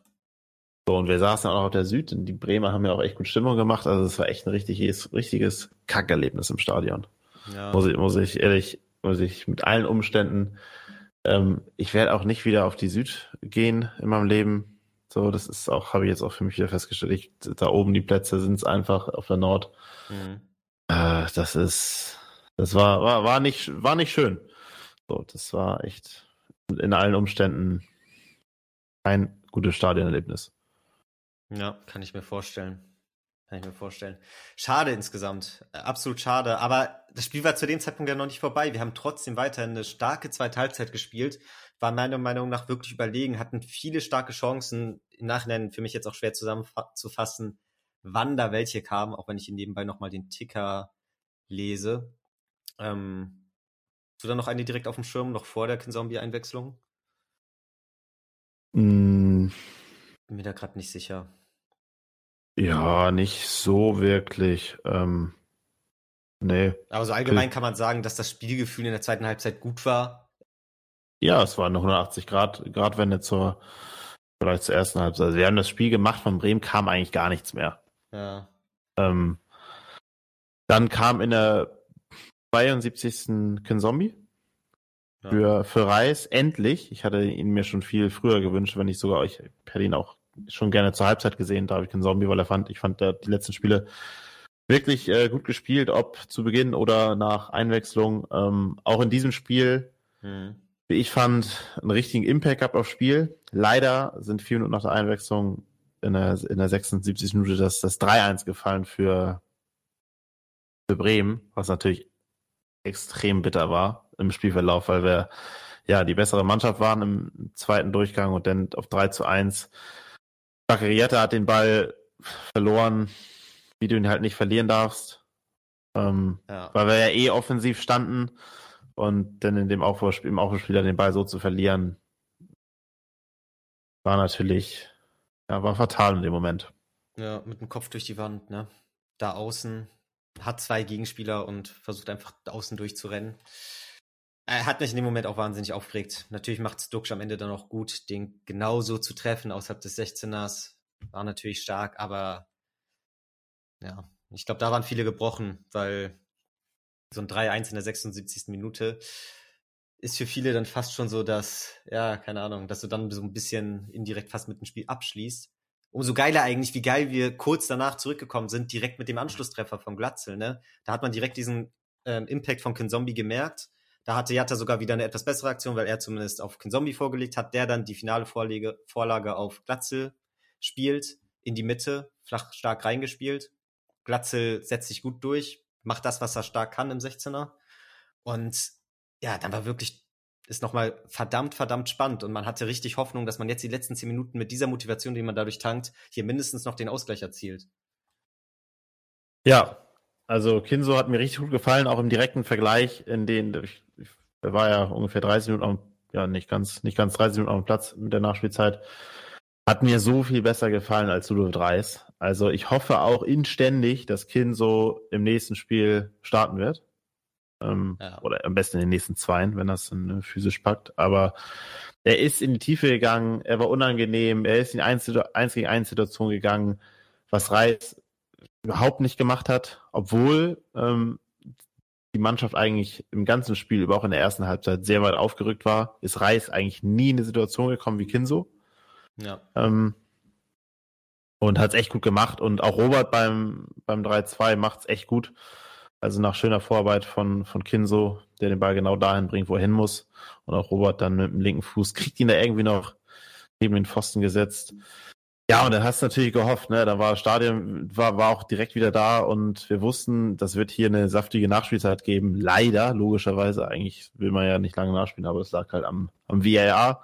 So, und wir saßen auch auf der Süd und die Bremer haben ja auch echt gut Stimmung gemacht. Also es war echt ein richtiges, richtiges Kackerlebnis im Stadion. Ja. Muss ich, muss ich ehrlich, muss ich mit allen Umständen, ähm, ich werde auch nicht wieder auf die Süd gehen in meinem Leben. So, das ist auch, habe ich jetzt auch für mich wieder festgestellt. Ich, da oben die Plätze sind es einfach auf der Nord. Mhm. Äh, das ist, das war, war, war nicht, war nicht schön. So, das war echt in allen Umständen ein gutes Stadionerlebnis. Ja, kann ich mir vorstellen. Kann ich mir vorstellen. Schade insgesamt. Äh, absolut schade. Aber das Spiel war zu dem Zeitpunkt ja noch nicht vorbei. Wir haben trotzdem weiter eine starke zweite Halbzeit gespielt. War meiner Meinung nach wirklich überlegen, hatten viele starke Chancen. Im Nachhinein für mich jetzt auch schwer zusammenzufassen, wann da welche kamen, auch wenn ich nebenbei nochmal den Ticker lese. Ähm, hast du da noch eine direkt auf dem Schirm, noch vor der Kinzombie-Einwechslung? Mm. Bin mir da gerade nicht sicher. Ja, nicht so wirklich. Ähm, nee. Aber so allgemein kann man sagen, dass das Spielgefühl in der zweiten Halbzeit gut war. Ja, es war eine 180 Grad, Gradwende zur, vielleicht zur ersten Halbzeit. Also wir haben das Spiel gemacht, von Bremen kam eigentlich gar nichts mehr. Ja. Ähm, dann kam in der 72. Kinzombie ja. für, für Reis endlich. Ich hatte ihn mir schon viel früher gewünscht, wenn ich sogar, ich hätte ihn auch schon gerne zur Halbzeit gesehen, David Kinzombie, weil er fand, ich fand die letzten Spiele wirklich äh, gut gespielt, ob zu Beginn oder nach Einwechslung. Ähm, auch in diesem Spiel, hm. wie ich fand, einen richtigen Impact gehabt aufs Spiel. Leider sind vier Minuten nach der Einwechslung in der, in der 76. Minute das, das 3-1 gefallen für, für Bremen, was natürlich extrem bitter war im Spielverlauf, weil wir ja die bessere Mannschaft waren im zweiten Durchgang und dann auf 3 zu 1. Bakarietta hat den Ball verloren, wie du ihn halt nicht verlieren darfst. Ähm, ja. Weil wir ja eh offensiv standen und dann in dem Aufbauspiel, im Aufbauspieler den Ball so zu verlieren, war natürlich ja, war fatal in dem Moment. Ja, mit dem Kopf durch die Wand, ne? Da außen hat zwei Gegenspieler und versucht einfach außen durchzurennen. Er hat mich in dem Moment auch wahnsinnig aufgeregt. Natürlich macht es Duxch am Ende dann auch gut, den genauso zu treffen außerhalb des 16ers. War natürlich stark, aber ja, ich glaube, da waren viele gebrochen, weil so ein 3-1 in der 76. Minute ist für viele dann fast schon so, dass, ja, keine Ahnung, dass du dann so ein bisschen indirekt fast mit dem Spiel abschließt. Umso geiler eigentlich, wie geil wir kurz danach zurückgekommen sind, direkt mit dem Anschlusstreffer von Glatzel, ne? Da hat man direkt diesen ähm, Impact von Kinzombie gemerkt. Da hatte Jatta sogar wieder eine etwas bessere Aktion, weil er zumindest auf Kinzombie vorgelegt hat, der dann die finale Vorlage, Vorlage auf Glatzel spielt, in die Mitte, flach stark reingespielt. Glatzel setzt sich gut durch, macht das, was er stark kann im 16er. Und ja, dann war wirklich, ist nochmal verdammt, verdammt spannend. Und man hatte richtig Hoffnung, dass man jetzt die letzten zehn Minuten mit dieser Motivation, die man dadurch tankt, hier mindestens noch den Ausgleich erzielt. Ja, also Kinso hat mir richtig gut gefallen, auch im direkten Vergleich, in den, ich, er war ja ungefähr 30 Minuten auf, ja, nicht ganz, nicht ganz 30 Minuten dem Platz mit der Nachspielzeit. Hat mir so viel besser gefallen als Ludovic Reis. Also ich hoffe auch inständig, dass Kinso im nächsten Spiel starten wird. Ähm, ja. Oder am besten in den nächsten zweien, wenn das dann physisch packt. Aber er ist in die Tiefe gegangen, er war unangenehm, er ist in die 1 gegen 1 Situation gegangen, was Reis überhaupt nicht gemacht hat, obwohl ähm, die Mannschaft eigentlich im ganzen Spiel, über auch in der ersten Halbzeit, sehr weit aufgerückt war, ist Reis eigentlich nie in eine Situation gekommen wie Kinso. Ja. Ähm, und hat es echt gut gemacht. Und auch Robert beim, beim 3-2 macht es echt gut. Also nach schöner Vorarbeit von, von Kinso, der den Ball genau dahin bringt, wo er hin muss. Und auch Robert dann mit dem linken Fuß kriegt ihn da irgendwie noch neben den Pfosten gesetzt. Ja, und dann hast du natürlich gehofft, ne? Da war das Stadion, war, war auch direkt wieder da und wir wussten, das wird hier eine saftige Nachspielzeit geben. Leider, logischerweise. Eigentlich will man ja nicht lange nachspielen, aber es lag halt am, am VAR.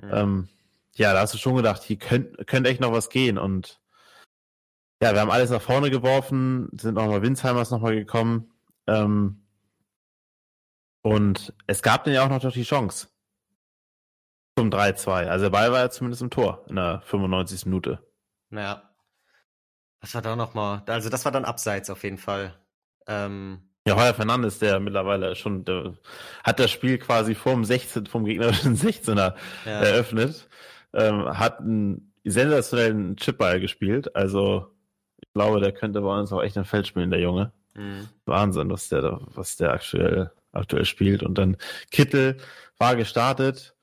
Ja. Ähm, ja, da hast du schon gedacht, hier könnte könnt echt noch was gehen. Und ja, wir haben alles nach vorne geworfen, sind auch mal Winsheimers nochmal gekommen. Ähm, und es gab dann ja auch noch die Chance zum 3-2. Also der Ball war ja zumindest im Tor in der 95. Minute. Naja. Was war da nochmal? Also das war dann abseits auf jeden Fall. Ähm, ja, Heuer Fernandes, der mittlerweile schon, der, hat das Spiel quasi vom 16, vom gegnerischen 16er ja. eröffnet, ähm, hat einen sensationellen Chipball gespielt. Also ich glaube, der könnte bei uns auch echt ein Feld spielen, der Junge. Mhm. Wahnsinn, was der, was der aktuell, aktuell spielt. Und dann Kittel war gestartet,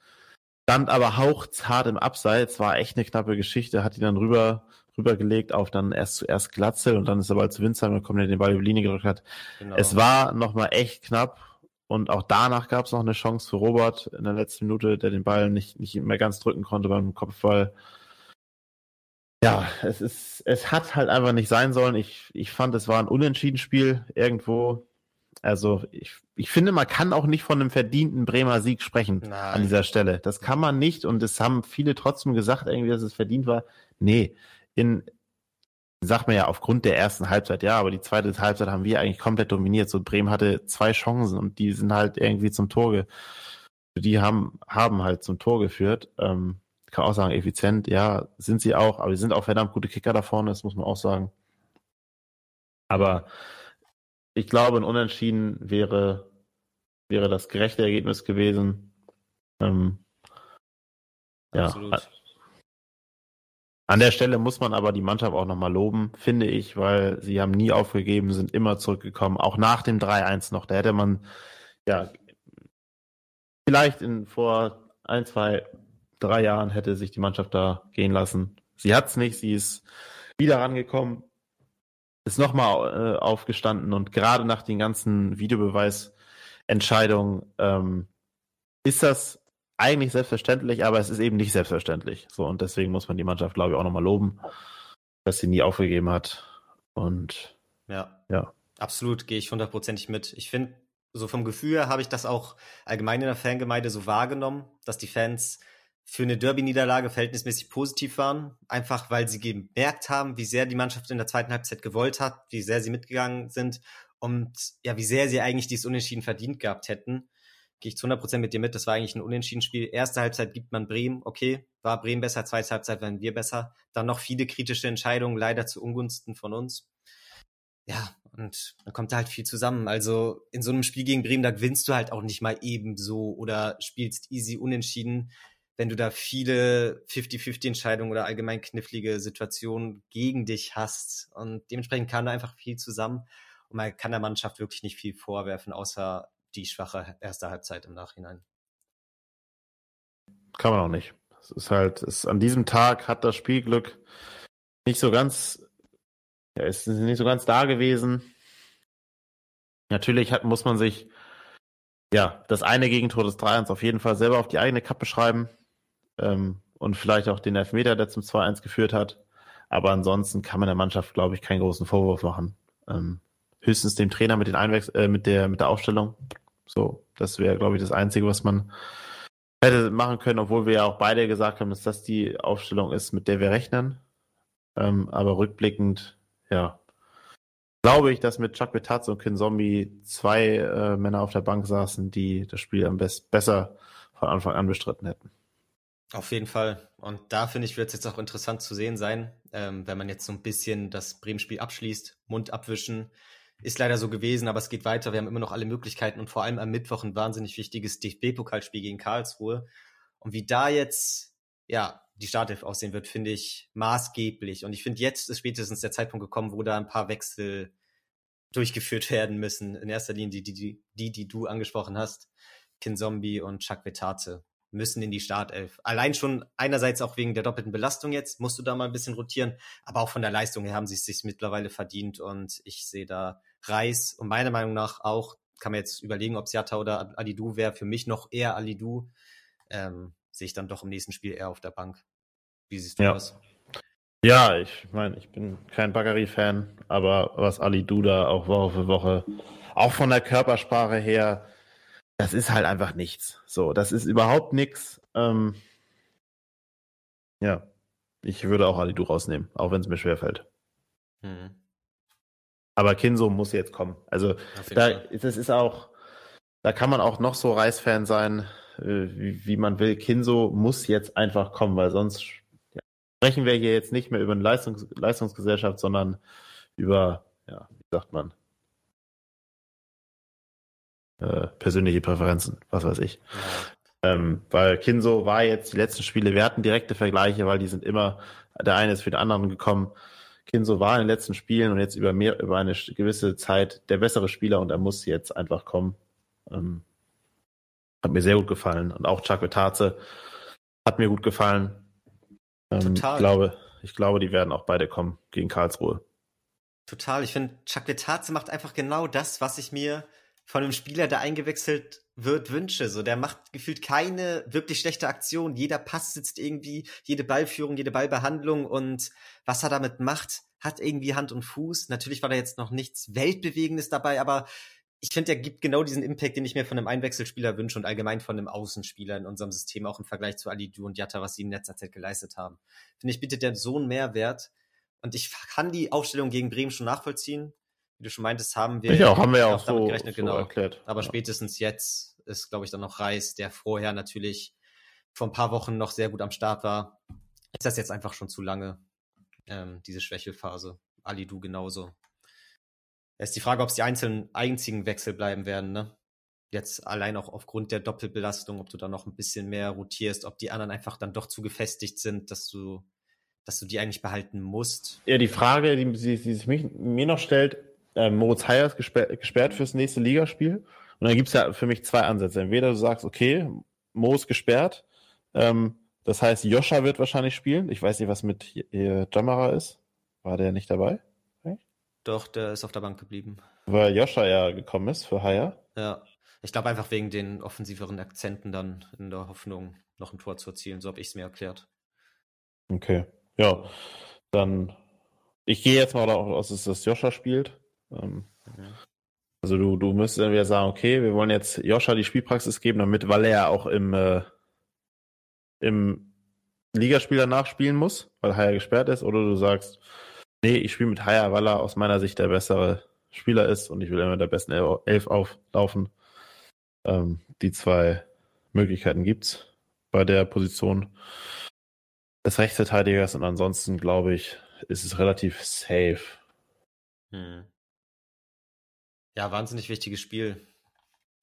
stand aber hauchzart im Abseits, war echt eine knappe Geschichte, hat ihn dann rüber rübergelegt auf dann erst zuerst Glatzel und dann ist er bald zu Winzheim gekommen, der den Ball über die Linie gedrückt hat. Genau. Es war nochmal echt knapp und auch danach gab es noch eine Chance für Robert in der letzten Minute, der den Ball nicht, nicht mehr ganz drücken konnte beim Kopfball. Ja, es ist, es hat halt einfach nicht sein sollen. Ich, ich fand, es war ein Unentschieden-Spiel irgendwo. Also ich, ich finde, man kann auch nicht von einem verdienten Bremer Sieg sprechen Nein. an dieser Stelle. Das kann man nicht und es haben viele trotzdem gesagt, irgendwie, dass es verdient war. Nee, in sagt man ja aufgrund der ersten Halbzeit, ja, aber die zweite Halbzeit haben wir eigentlich komplett dominiert. So Bremen hatte zwei Chancen und die sind halt irgendwie zum Tor die haben, haben halt zum Tor geführt. Ähm, kann auch sagen, effizient, ja, sind sie auch, aber die sind auch verdammt gute Kicker da vorne, das muss man auch sagen. Aber ich glaube, ein Unentschieden wäre, wäre das gerechte Ergebnis gewesen. Ähm, ja. Absolut. An der Stelle muss man aber die Mannschaft auch nochmal loben, finde ich, weil sie haben nie aufgegeben, sind immer zurückgekommen, auch nach dem 3-1 noch. Da hätte man, ja, vielleicht in vor ein, zwei, drei Jahren hätte sich die Mannschaft da gehen lassen. Sie hat es nicht, sie ist wieder rangekommen, ist nochmal äh, aufgestanden und gerade nach den ganzen Videobeweisentscheidungen ähm, ist das eigentlich selbstverständlich, aber es ist eben nicht selbstverständlich. So und deswegen muss man die Mannschaft, glaube ich, auch nochmal loben, dass sie nie aufgegeben hat. Und ja, ja. absolut gehe ich hundertprozentig mit. Ich finde, so vom Gefühl her habe ich das auch allgemein in der Fangemeinde so wahrgenommen, dass die Fans für eine Derby-Niederlage verhältnismäßig positiv waren, einfach weil sie gemerkt haben, wie sehr die Mannschaft in der zweiten Halbzeit gewollt hat, wie sehr sie mitgegangen sind und ja, wie sehr sie eigentlich dieses Unentschieden verdient gehabt hätten. Gehe ich zu 100% mit dir mit, das war eigentlich ein Unentschieden-Spiel. Erste Halbzeit gibt man Bremen, okay, war Bremen besser, zweite Halbzeit waren wir besser. Dann noch viele kritische Entscheidungen, leider zu Ungunsten von uns. Ja, und dann kommt da halt viel zusammen. Also in so einem Spiel gegen Bremen, da gewinnst du halt auch nicht mal ebenso oder spielst easy unentschieden wenn du da viele 50-50-Entscheidungen oder allgemein knifflige Situationen gegen dich hast. Und dementsprechend kam da einfach viel zusammen. Und man kann der Mannschaft wirklich nicht viel vorwerfen, außer die schwache erste Halbzeit im Nachhinein. Kann man auch nicht. Es ist halt, es, an diesem Tag hat das Spielglück nicht so ganz, ja, ist nicht so ganz da gewesen. Natürlich hat, muss man sich ja das eine Gegentor des 3-1 auf jeden Fall selber auf die eigene Kappe schreiben ähm, und vielleicht auch den Elfmeter, der zum 2-1 geführt hat. Aber ansonsten kann man der Mannschaft, glaube ich, keinen großen Vorwurf machen. Ähm, höchstens dem Trainer mit den Einwechs äh, mit der mit der Aufstellung. So, das wäre, glaube ich, das Einzige, was man hätte machen können, obwohl wir ja auch beide gesagt haben, dass das die Aufstellung ist, mit der wir rechnen. Ähm, aber rückblickend, ja, glaube ich, dass mit Chuck Betaz und Kin Zombie zwei äh, Männer auf der Bank saßen, die das Spiel am besten besser von Anfang an bestritten hätten. Auf jeden Fall. Und da finde ich, wird es jetzt auch interessant zu sehen sein, ähm, wenn man jetzt so ein bisschen das Bremen-Spiel abschließt, Mund abwischen. Ist leider so gewesen, aber es geht weiter. Wir haben immer noch alle Möglichkeiten und vor allem am Mittwoch ein wahnsinnig wichtiges DFB-Pokalspiel gegen Karlsruhe. Und wie da jetzt, ja, die Startelf aussehen wird, finde ich maßgeblich. Und ich finde, jetzt ist spätestens der Zeitpunkt gekommen, wo da ein paar Wechsel durchgeführt werden müssen. In erster Linie die, die, die, die du angesprochen hast. Kinzombie und Chuck Vetate müssen in die Startelf. Allein schon einerseits auch wegen der doppelten Belastung jetzt, musst du da mal ein bisschen rotieren, aber auch von der Leistung her haben sie es sich mittlerweile verdient und ich sehe da Reis und meiner Meinung nach auch, kann man jetzt überlegen, ob es Jatta oder Alidu wäre, für mich noch eher Alidu, ähm, sehe ich dann doch im nächsten Spiel eher auf der Bank. Wie siehst du ja. das? Ja, ich meine, ich bin kein Baggeri-Fan, aber was Ali Duda auch Woche für Woche, auch von der Körpersprache her, das ist halt einfach nichts. So, das ist überhaupt nichts. Ähm, ja, ich würde auch Ali Du rausnehmen, auch wenn es mir schwerfällt. Mhm. Aber Kinso muss jetzt kommen. Also, da, das ist auch, da kann man auch noch so Reisfan sein, äh, wie, wie, man will. Kinso muss jetzt einfach kommen, weil sonst ja, sprechen wir hier jetzt nicht mehr über eine Leistungs Leistungsgesellschaft, sondern über, ja, wie sagt man, äh, persönliche Präferenzen, was weiß ich. Ähm, weil Kinso war jetzt die letzten Spiele, wir hatten direkte Vergleiche, weil die sind immer, der eine ist für den anderen gekommen. Kinso war in den letzten Spielen und jetzt über mehr, über eine gewisse Zeit der bessere Spieler und er muss jetzt einfach kommen. Ähm, hat mir sehr gut gefallen. Und auch Chuck Taze hat mir gut gefallen. Ähm, Total. Ich glaube, ich glaube, die werden auch beide kommen gegen Karlsruhe. Total. Ich finde, Chuck Taze macht einfach genau das, was ich mir von einem Spieler, der eingewechselt wird, wünsche. So, der macht gefühlt keine wirklich schlechte Aktion. Jeder Pass sitzt irgendwie, jede Ballführung, jede Ballbehandlung und was er damit macht, hat irgendwie Hand und Fuß. Natürlich war da jetzt noch nichts Weltbewegendes dabei, aber ich finde, er gibt genau diesen Impact, den ich mir von einem Einwechselspieler wünsche und allgemein von einem Außenspieler in unserem System, auch im Vergleich zu Ali Du und Jatta, was sie in letzter Zeit geleistet haben. Finde ich, bietet der so einen Mehrwert. Und ich kann die Aufstellung gegen Bremen schon nachvollziehen wie du schon meintest, haben wir auch, haben wir ja auch so, gerechnet, so genau. erklärt. Aber ja. spätestens jetzt ist, glaube ich, dann noch Reis, der vorher natürlich vor ein paar Wochen noch sehr gut am Start war. Ist das jetzt einfach schon zu lange, ähm, diese Schwächelphase. Ali, du genauso. Es ist die Frage, ob es die einzelnen einzigen Wechsel bleiben werden, ne? Jetzt allein auch aufgrund der Doppelbelastung, ob du da noch ein bisschen mehr rotierst, ob die anderen einfach dann doch zu gefestigt sind, dass du, dass du die eigentlich behalten musst. Ja, die Frage, die, die, die sich mich, mir noch stellt, äh, Moritz Heyer ist gesperrt, gesperrt fürs nächste Ligaspiel. Und dann gibt es ja für mich zwei Ansätze. Entweder du sagst, okay, Mo ist gesperrt. Ähm, das heißt, Joscha wird wahrscheinlich spielen. Ich weiß nicht, was mit äh, Jamara ist. War der nicht dabei? Doch, der ist auf der Bank geblieben. Weil Joscha ja gekommen ist für Haya. Ja. Ich glaube einfach wegen den offensiveren Akzenten dann in der Hoffnung, noch ein Tor zu erzielen. So habe ich es mir erklärt. Okay. Ja. Dann, ich gehe jetzt mal davon aus, dass das Joscha spielt. Ähm, also du, du müsstest dann wieder sagen, okay, wir wollen jetzt Joscha die Spielpraxis geben, damit, weil er auch im, äh, im Ligaspiel danach spielen muss, weil Haya gesperrt ist, oder du sagst, nee, ich spiele mit Haya, weil er aus meiner Sicht der bessere Spieler ist und ich will immer der besten Elf auflaufen. Ähm, die zwei Möglichkeiten gibt's bei der Position des Rechtsverteidigers und ansonsten glaube ich, ist es relativ safe. Hm. Ja, wahnsinnig wichtiges Spiel.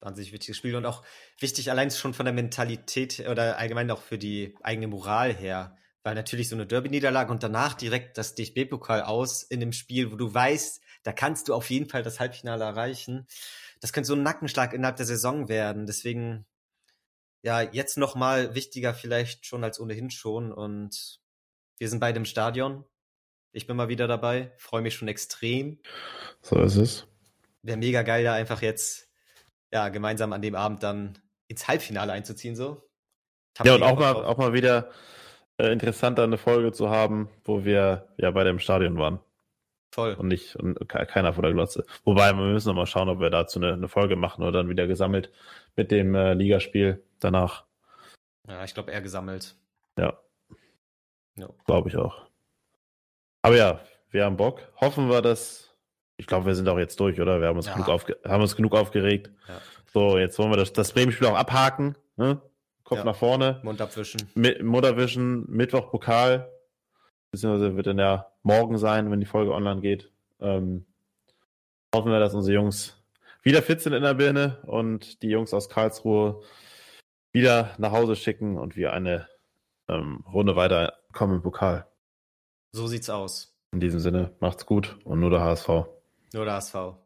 Wahnsinnig wichtiges Spiel und auch wichtig allein schon von der Mentalität oder allgemein auch für die eigene Moral her. Weil natürlich so eine Derby-Niederlage und danach direkt das DFB-Pokal aus in dem Spiel, wo du weißt, da kannst du auf jeden Fall das Halbfinale erreichen. Das könnte so ein Nackenschlag innerhalb der Saison werden. Deswegen, ja, jetzt nochmal wichtiger vielleicht schon als ohnehin schon. Und wir sind beide im Stadion. Ich bin mal wieder dabei, freue mich schon extrem. So ist es. Wäre mega geil, da einfach jetzt ja gemeinsam an dem Abend dann ins Halbfinale einzuziehen so. Ja und auch mal auch mal wieder äh, interessanter eine Folge zu haben, wo wir ja bei dem Stadion waren. Voll. Und nicht und keiner vor der Glotze. Wobei wir müssen noch mal schauen, ob wir dazu eine, eine Folge machen oder dann wieder gesammelt mit dem äh, Ligaspiel danach. Ja, ich glaube eher gesammelt. Ja. No. Glaube ich auch. Aber ja, wir haben Bock. Hoffen wir, dass. Ich glaube, wir sind auch jetzt durch, oder? Wir haben uns, ja. genug, aufge haben uns genug aufgeregt. Ja. So, jetzt wollen wir das, das Bremen-Spiel auch abhaken. Ne? Kopf ja. nach vorne. Mund abwischen. Mi Mund abwischen, Mittwoch Pokal. Beziehungsweise wird dann ja morgen sein, wenn die Folge online geht. Ähm, hoffen wir, dass unsere Jungs wieder fit sind in der Birne und die Jungs aus Karlsruhe wieder nach Hause schicken und wir eine ähm, Runde weiterkommen im Pokal. So sieht's aus. In diesem Sinne, macht's gut und nur der HSV. Nur der HSV.